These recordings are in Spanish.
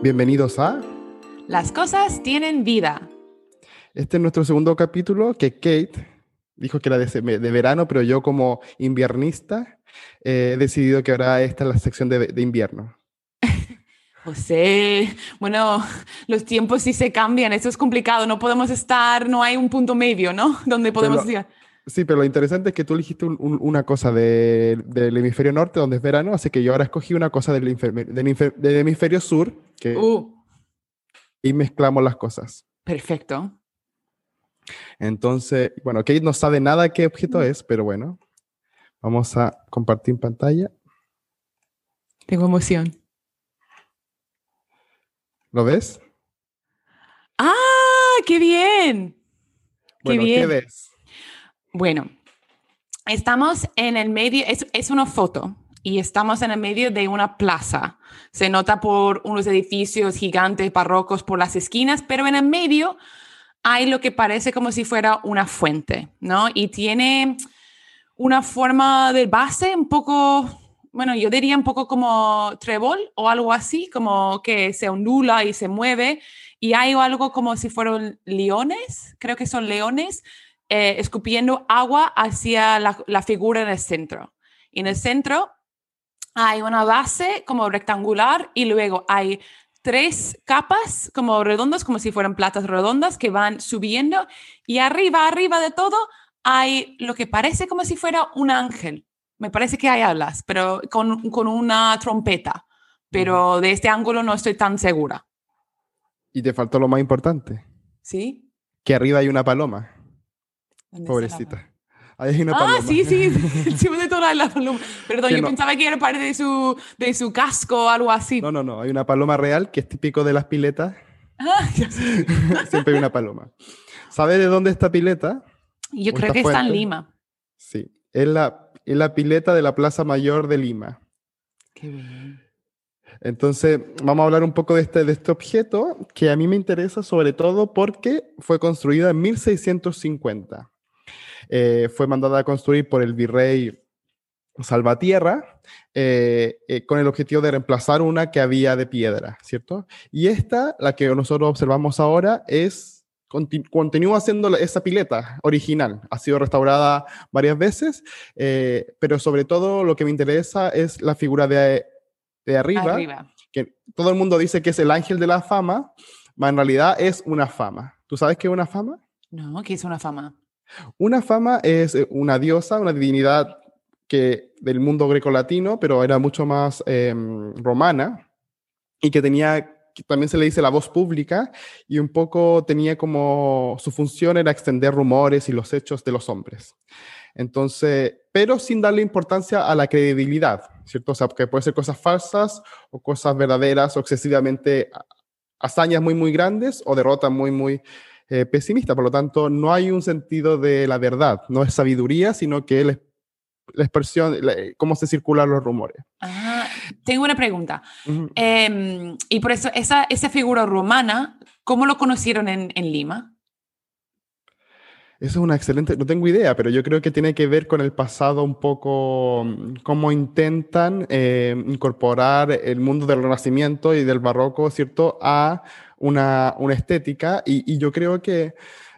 Bienvenidos a Las cosas tienen vida. Este es nuestro segundo capítulo que Kate dijo que era de, de verano, pero yo como inviernista eh, he decidido que ahora esta es la sección de, de invierno. José, bueno, los tiempos sí se cambian, eso es complicado, no podemos estar, no hay un punto medio, ¿no? Donde podemos decir... Sí, pero lo interesante es que tú elegiste un, una cosa de, del hemisferio norte, donde es verano, así que yo ahora escogí una cosa del, del, del hemisferio sur, que, uh. y mezclamos las cosas. Perfecto. Entonces, bueno, Kate no sabe nada qué objeto es, pero bueno, vamos a compartir pantalla. Tengo emoción. ¿Lo ves? ¡Ah! ¡Qué bien! Bueno, ¿qué ves? Bueno, estamos en el medio, es, es una foto y estamos en el medio de una plaza. Se nota por unos edificios gigantes, barrocos por las esquinas, pero en el medio hay lo que parece como si fuera una fuente, ¿no? Y tiene una forma de base un poco, bueno, yo diría un poco como trébol o algo así, como que se ondula y se mueve. Y hay algo como si fueran leones, creo que son leones, eh, escupiendo agua hacia la, la figura en el centro. Y en el centro hay una base como rectangular y luego hay tres capas como redondas, como si fueran platas redondas que van subiendo y arriba, arriba de todo hay lo que parece como si fuera un ángel. Me parece que hay alas, pero con, con una trompeta. Pero de este ángulo no estoy tan segura. Y te faltó lo más importante. ¿Sí? Que arriba hay una paloma. Pobrecita ah, sí, sí, encima de toda la paloma. Perdón, yo pensaba que era parte de su, de su casco o algo así. No, no, no, hay una paloma real que es típico de las piletas. Ah, Siempre hay una paloma. ¿Sabe de dónde está pileta? Yo creo que está en Lima. Sí, es la, es la pileta de la Plaza Mayor de Lima. Qué bien. Entonces, vamos a hablar un poco de este, de este objeto que a mí me interesa sobre todo porque fue construido en 1650. Eh, fue mandada a construir por el virrey Salvatierra eh, eh, con el objetivo de reemplazar una que había de piedra, ¿cierto? Y esta, la que nosotros observamos ahora, es continúa siendo esa pileta original. Ha sido restaurada varias veces, pero sobre todo lo que me interesa es la figura de, de arriba, arriba, que todo el mundo dice que es el ángel de la fama, pero en realidad es una fama. ¿Tú sabes qué es una fama? No, ¿qué es una fama? Una fama es eh, una diosa, una divinidad que del mundo grecolatino, pero era mucho más em, romana y que tenía también se le dice la voz pública y un poco tenía como su función era extender rumores y los hechos de los hombres. Entonces, pero sin darle importancia a la credibilidad, ¿cierto? O sea, que puede ser cosas falsas o cosas verdaderas o excesivamente hazañas muy, muy grandes o derrotas muy, muy eh, pesimista. Por lo tanto, no hay un sentido de la verdad, no es sabiduría, sino que la, la expresión, cómo se circulan los rumores. Ah, tengo una pregunta. Em, y por eso, esa, esa figura romana, ¿cómo lo conocieron en, en Lima? Eso es una excelente, no tengo idea, pero yo creo que tiene que ver con el pasado un poco, mm, cómo intentan eh, incorporar el mundo del Renacimiento y del Barroco, ¿cierto?, a una, una estética. Y, y, yo creo que,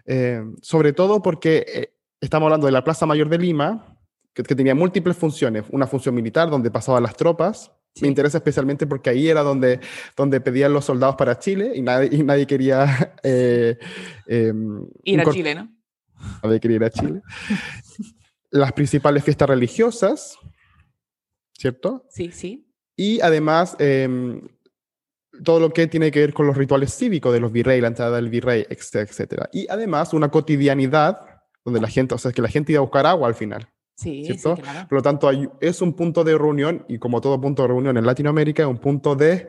eh, sobre todo porque eh, estamos hablando de la Plaza Mayor de Lima, que, que, tenía múltiples funciones. Una función militar, donde pasaban las tropas. Sí. Me interesa especialmente porque ahí era donde, donde pedían los soldados para Chile y nadie, y nadie quería... Eh, em, Ir a Chile, ¿no? Había que ir a Chile. Las principales fiestas religiosas, ¿cierto? Sí, sí. Y además, eh, todo lo que tiene que ver con los rituales cívicos de los virreyes, la entrada del virrey, etcétera, etcétera. Y además, una cotidianidad donde la gente, o sea, que la gente iba a buscar agua al final. Sí, ¿cierto? sí claro. Por lo tanto, hay, es un punto de reunión, y como todo punto de reunión en Latinoamérica, es un punto de,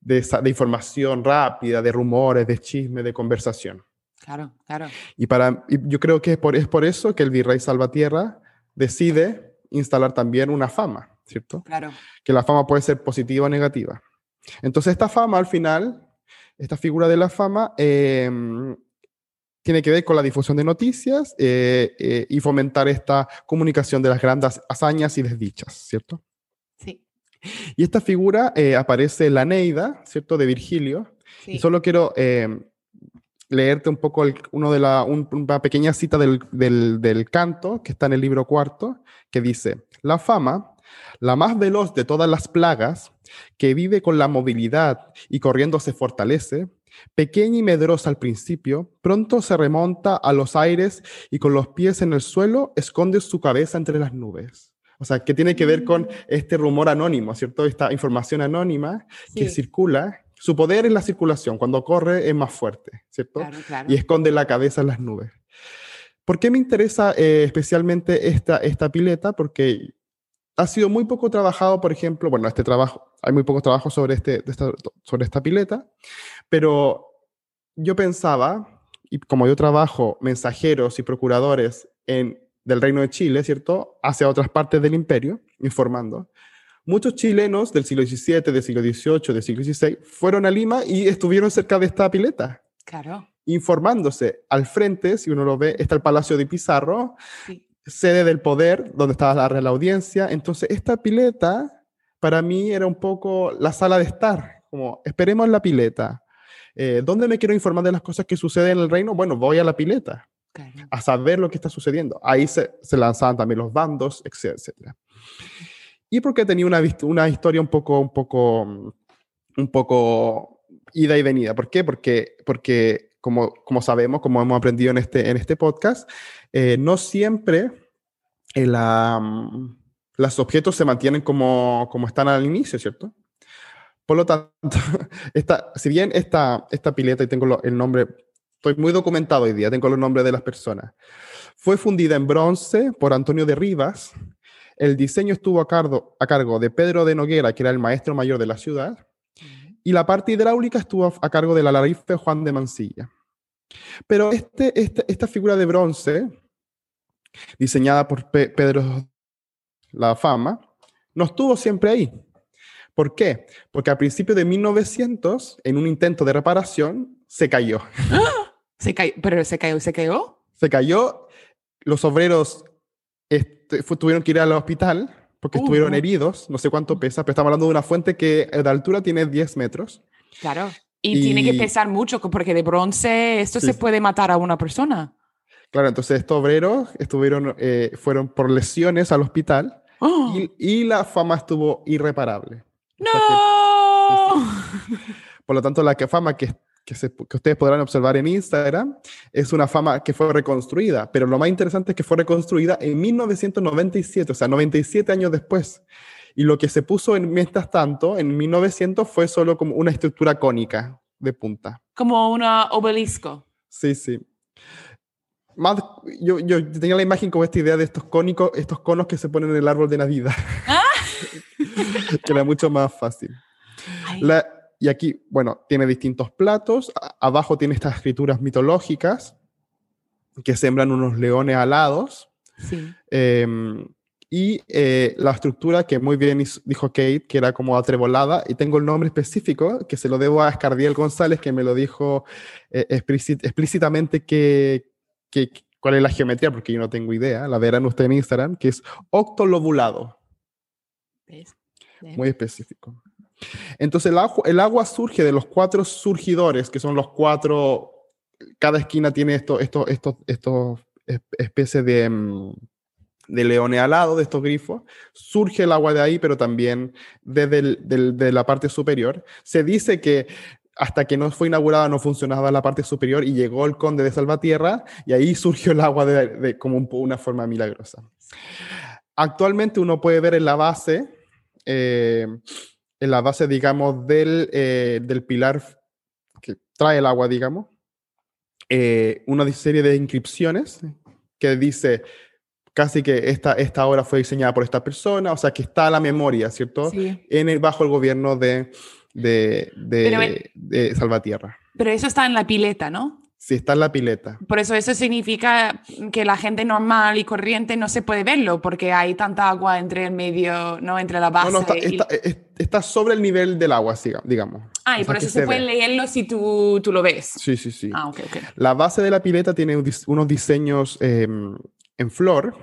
de, de información rápida, de rumores, de chisme, de conversación. Claro, claro. Y, para, y yo creo que es por, es por eso que el virrey Salvatierra decide instalar también una fama, ¿cierto? Claro. Que la fama puede ser positiva o negativa. Entonces esta fama al final, esta figura de la fama, eh, tiene que ver con la difusión de noticias eh, eh, y fomentar esta comunicación de las grandes hazañas y desdichas, ¿cierto? Sí. Y esta figura eh, aparece en la Neida, ¿cierto? De Virgilio. Y solo quiero eh, leerte un poco uno de la, una pequeña cita del, del, del canto que está en el libro cuarto, que dice, la fama, la más veloz de todas las plagas, que vive con la movilidad y corriendo se fortalece, pequeña y medrosa al principio, pronto se remonta a los aires y con los pies en el suelo esconde su cabeza entre las nubes. O sea, que tiene que ver con mm. este rumor anónimo, ¿cierto? Esta información anónima que circula. Su poder es la circulación, cuando corre es más fuerte, ¿cierto? Y esconde la cabeza en las nubes. ¿Por qué me interesa eh, especialmente esta, esta pileta? Porque ha sido muy poco trabajado, por ejemplo, bueno, este trabajo, hay muy pocos trabajos sobre, este, esta, sobre esta pileta, pero yo pensaba, y como yo trabajo mensajeros y procuradores en, del Reino de Chile, ¿cierto?, hacia otras partes del imperio, informando, muchos chilenos del siglo XVII, del siglo XVIII, del siglo XVI, fueron a Lima y estuvieron cerca de esta pileta. Claro. Informándose. Al frente, si uno lo ve, está el Palacio de Pizarro, sí sede del poder, donde estaba la Real Audiencia. Entonces, esta pileta para mí era un poco la sala de estar, como esperemos la pileta. Eh, ¿Dónde me quiero informar de las cosas que suceden en el reino? Bueno, voy a la pileta, a saber lo que está sucediendo. Ahí se, se lanzaban también los bandos, etcétera. Y porque tenía una, una historia un poco, un poco, un poco ida y venida. ¿Por qué? Porque, porque como, como sabemos, como hemos aprendido en este, en este podcast, eh, no siempre eh, los objetos se mantienen como, como están al inicio, ¿cierto? Por lo tanto, esta, si bien esta, esta pileta, y tengo el nombre, estoy muy documentado hoy día, tengo los nombres de las personas, fue fundida en bronce por Antonio de Rivas, el diseño estuvo a cargo, a cargo de Pedro de Noguera, que era el maestro mayor de la ciudad, y la parte hidráulica estuvo a cargo del alarife Juan de Mansilla. Pero este, este, esta figura de bronce diseñada por Pedro La Fama, no estuvo siempre ahí. ¿Por qué? Porque a principios de 1900, en un intento de reparación, se cayó. ¿Se cayó? ¿Pero se cayó? ¿Se cayó? Se cayó. Los obreros este, tuvieron que ir al hospital porque estuvieron heridos. No sé cuánto pesa, pero estamos hablando de una fuente que de altura tiene 10 metros. Claro. Y, tiene que pesar mucho porque de bronce esto se puede matar a una persona. Claro, entonces estos obreros estuvieron, eh, fueron por lesiones al hospital ¡Oh! y, la fama estuvo irreparable. ¡No! por lo tanto, la fama que, que, ustedes podrán observar en Instagram es una fama que fue reconstruida, pero lo más interesante es que fue reconstruida en 1997, o sea, 97 años después. Y lo que se puso en mientras tanto, en 1900, fue solo como una estructura cónica de punta. Como un obelisco. Sí, sí yo, yo, tenía la imagen como esta idea de estos cónicos, estos conos que se ponen en el árbol de Navidad. Ah. que era mucho más fácil. y aquí, bueno, tiene distintos platos. abajo tiene estas escrituras mitológicas que sembran unos leones alados. Sí. Em, y eh, la estructura que muy bien dijo Kate, que era como atrebolada, y tengo el nombre específico, que se lo debo a Escardiel González, que me lo dijo eh, explícitamente que, cuál es la geometría, porque yo no tengo idea, la verán ustedes en Instagram, que es octolobulado. Muy específico. Entonces el agua, el agua surge de los cuatro surgidores, que son los cuatro, cada esquina tiene estos esto, esto, esto, especies de, mm, de leones alados, de estos grifos. Surge el agua de ahí, pero también desde de la parte superior. Se dice que hasta que no fue inaugurada no funcionaba la parte superior y llegó el conde de Salvatierra y ahí surgió el agua de, como una forma milagrosa. Actualmente uno puede ver en la base, eh, en la base, digamos, del, eh, del, pilar que trae el agua, digamos, eh, una serie de inscripciones que dice casi que esta, esta obra fue diseñada por esta persona, o sea que está la memoria, ¿cierto? En el, bajo el gobierno de de, de, Salvatierra. Pero eso está en la pileta, ¿no? Sí, está en la pileta. Por eso eso significa que la gente normal y corriente no se puede verlo porque hay tanta agua entre el medio, ¿no? Entre la base. No, no, está, sobre el nivel del agua, digamos. Ah, y por eso se, puede leerlo si tú, tú, lo ves. Sí, sí, sí. Ah, ok, ok. La base de la pileta tiene unos diseños em, en flor,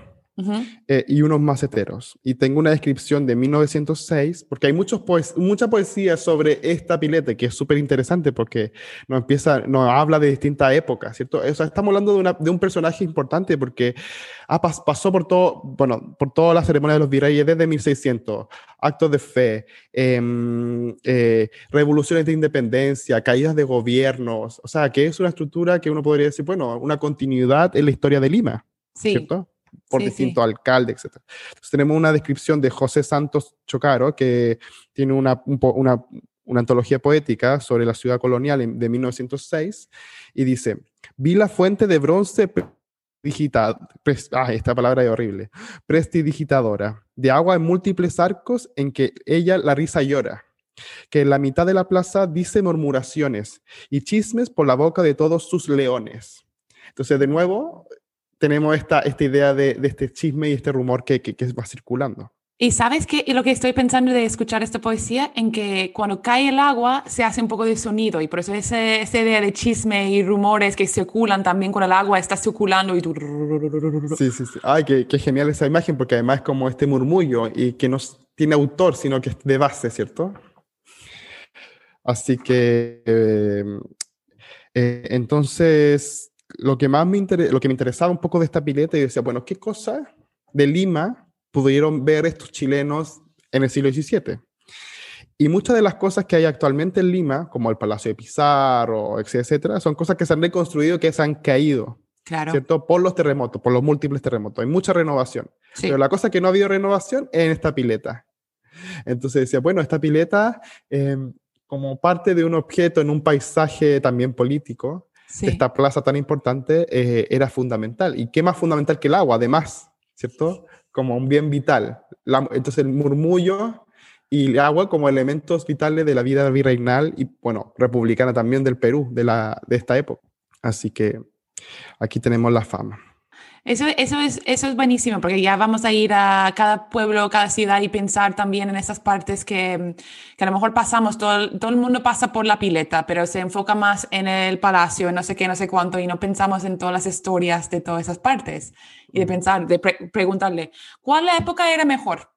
eh, y unos maceteros. Y tengo una descripción de 1906, porque hay muchos mucha poesía sobre esta pileta, que es súper interesante porque nos empieza, nos habla de distintas épocas, ¿cierto? O sea, estamos hablando de, una, de un personaje importante porque pasó por todo, bueno, por toda la ceremonia de los virreyes desde 1600, actos de fe, em, eh, revoluciones de independencia, caídas de gobiernos, o sea, que es una estructura que uno podría decir, bueno, una continuidad en la historia de Lima, ¿cierto? por distintos alcaldes, etc. Entonces tenemos una descripción de José Santos Chocaro, que tiene una, una, una antología poética sobre la ciudad colonial de 1906, y dice, vi la fuente de bronce digital, ah, esta palabra es horrible, prestidigitadora, de agua en múltiples arcos en que ella la risa llora, que en la mitad de la plaza dice murmuraciones y chismes por la boca de todos sus leones. Entonces, de nuevo, tenemos esta, esta idea de, de este chisme y este rumor que, que, va circulando. Y sabes que lo que estoy pensando de escuchar esta poesía, en que cuando cae el agua se hace un poco de sonido y por eso esa, esa idea de chisme y rumores que circulan también con el agua está circulando y tú... Sí, sí, sí. Ay, qué, qué genial esa imagen porque además es como este murmullo y que no tiene autor, sino que es de base, ¿cierto? Así que, eh, eh, entonces, lo que más me, lo que me interesaba un poco de esta pileta y decía, bueno, ¿qué cosas de Lima pudieron ver estos chilenos en el siglo XVII? Y muchas de las cosas que hay actualmente en Lima, como el Palacio de Pizarro, etcétera, son cosas que se han reconstruido, que se han caído. Claro. ¿Cierto? Por los terremotos, por los múltiples terremotos. Hay mucha renovación. Pero la cosa que no ha habido renovación es en esta pileta. Entonces decía, bueno, esta pileta, em, como parte de un objeto en un paisaje también político, esta plaza tan importante eh, era fundamental. ¿Y qué más fundamental que el agua, además? ¿Cierto? Como un bien vital. entonces el murmullo y el agua como elementos vitales de la vida virreinal y, bueno, republicana también del Perú, de, la, de esta época. Así que aquí tenemos la fama. Eso, eso, es, eso es buenísimo, porque ya vamos a ir a cada pueblo, cada ciudad y pensar también en esas partes que, que a lo mejor pasamos, todo, todo el mundo pasa por la pileta, pero se enfoca más en el palacio, no sé qué, no sé cuánto, y no pensamos en todas las historias de todas esas partes. Y de pensar, de preguntarle, ¿cuál la época era mejor?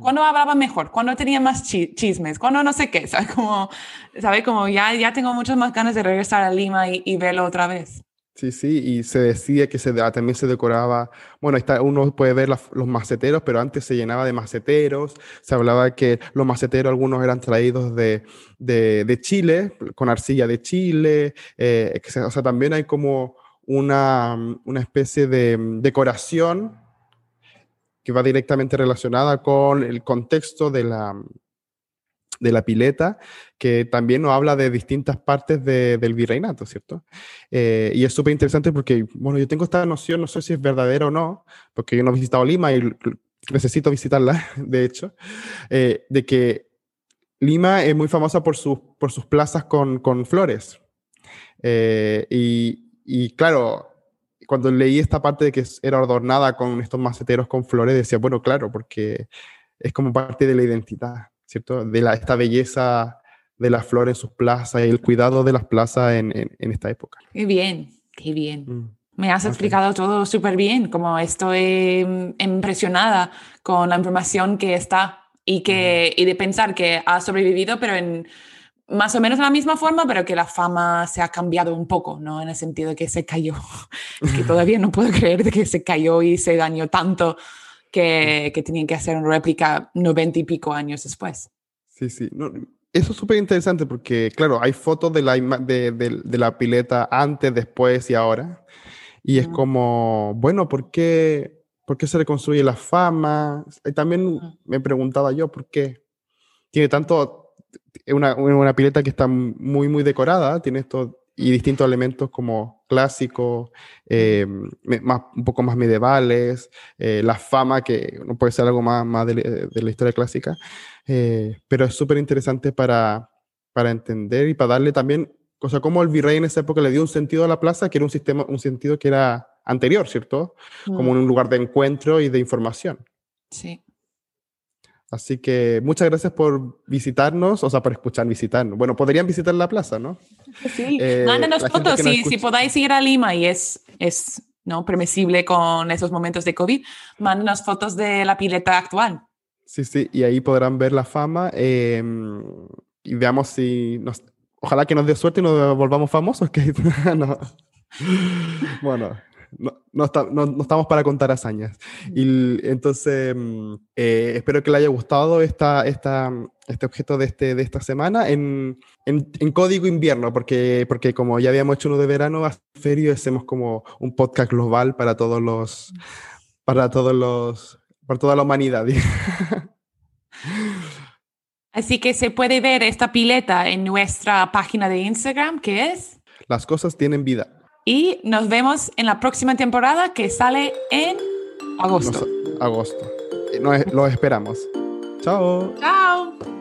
¿Cuándo hablaba mejor? ¿Cuándo tenía más chismes? ¿Cuándo no sé qué? ¿Sabes? Como, ¿sabe? Como ya, ya tengo muchas más ganas de regresar a Lima y, y verlo otra vez. Sí, sí, y se decía que también se decoraba, bueno, está, uno puede ver los maceteros, pero antes se llenaba de maceteros, se hablaba que los maceteros algunos eran traídos de, de, Chile, con arcilla de Chile, eh, o sea, también hay como una, una especie de decoración que va directamente relacionada con el contexto de la, de la pileta, que también nos habla de distintas partes del virreinato, ¿cierto? Eh, y es súper interesante porque, bueno, yo tengo esta noción, no sé si es verdadera o no, porque yo no he visitado Lima y necesito visitarla, de hecho, eh, de que Lima es muy famosa por, sus por sus plazas con, con flores. Eh, y, y claro, cuando leí esta parte de que era adornada con estos maceteros con flores, decía, bueno, claro, porque es como parte de la identidad. ¿Cierto? De la, esta belleza de las flores en sus plazas y el cuidado de las plazas en, en, esta época. Qué bien, qué bien. Mm. Me has explicado todo súper bien, como estoy mm, impresionada con la información que está y, que, y de pensar que ha sobrevivido, pero en más o menos la misma forma, pero que la fama se ha cambiado un poco, ¿no? En el sentido de que se cayó. que todavía no puedo creer de que se cayó y se dañó tanto que, que tenían que hacer una réplica noventa y pico años después. Sí, sí. eso es súper interesante porque, claro, hay fotos de la, de, de, la pileta antes, después y ahora. Y es como, bueno, ¿por qué, ¿por qué se reconstruye la fama? Y también me preguntaba yo, ¿por qué? Tiene tanto, una, una pileta que está muy, muy decorada, tiene esto y distintos elementos como clásicos, eh, más, un poco más medievales, eh, la fama, que no puede ser algo más, más de, la historia clásica, eh, pero es súper interesante para, para entender y para darle también, o sea, como el virrey en esa época le dio un sentido a la plaza, que era un, sistema, un sentido que era anterior, ¿cierto? Como mm. un lugar de encuentro y de información. Sí. Así que muchas gracias por visitarnos, o sea, por escuchar, visitarnos. Bueno, podrían visitar la plaza, ¿no? Sí, eh, mándenos fotos si, si podáis ir a Lima y es, es ¿no? Permisible con esos momentos de COVID, mándenos fotos de la pileta actual. Sí, sí, y ahí podrán ver la fama em, y veamos si nos... Ojalá que nos dé suerte y nos volvamos famosos. Que... no. Bueno, no, no, estamos para contar hazañas. Y entonces, mm, eh, espero que le haya gustado esta, esta, este objeto de, este, de esta semana en, en, código invierno, porque, porque como ya habíamos hecho uno de verano, a ferio hacemos como un podcast global para todos los, para todos los, para toda la humanidad. Así que se puede ver esta pileta en nuestra página de Instagram, que es... Las cosas tienen vida. Y nos vemos en la próxima temporada que sale en agosto. agosto. Nos, los esperamos. Chao. Chao.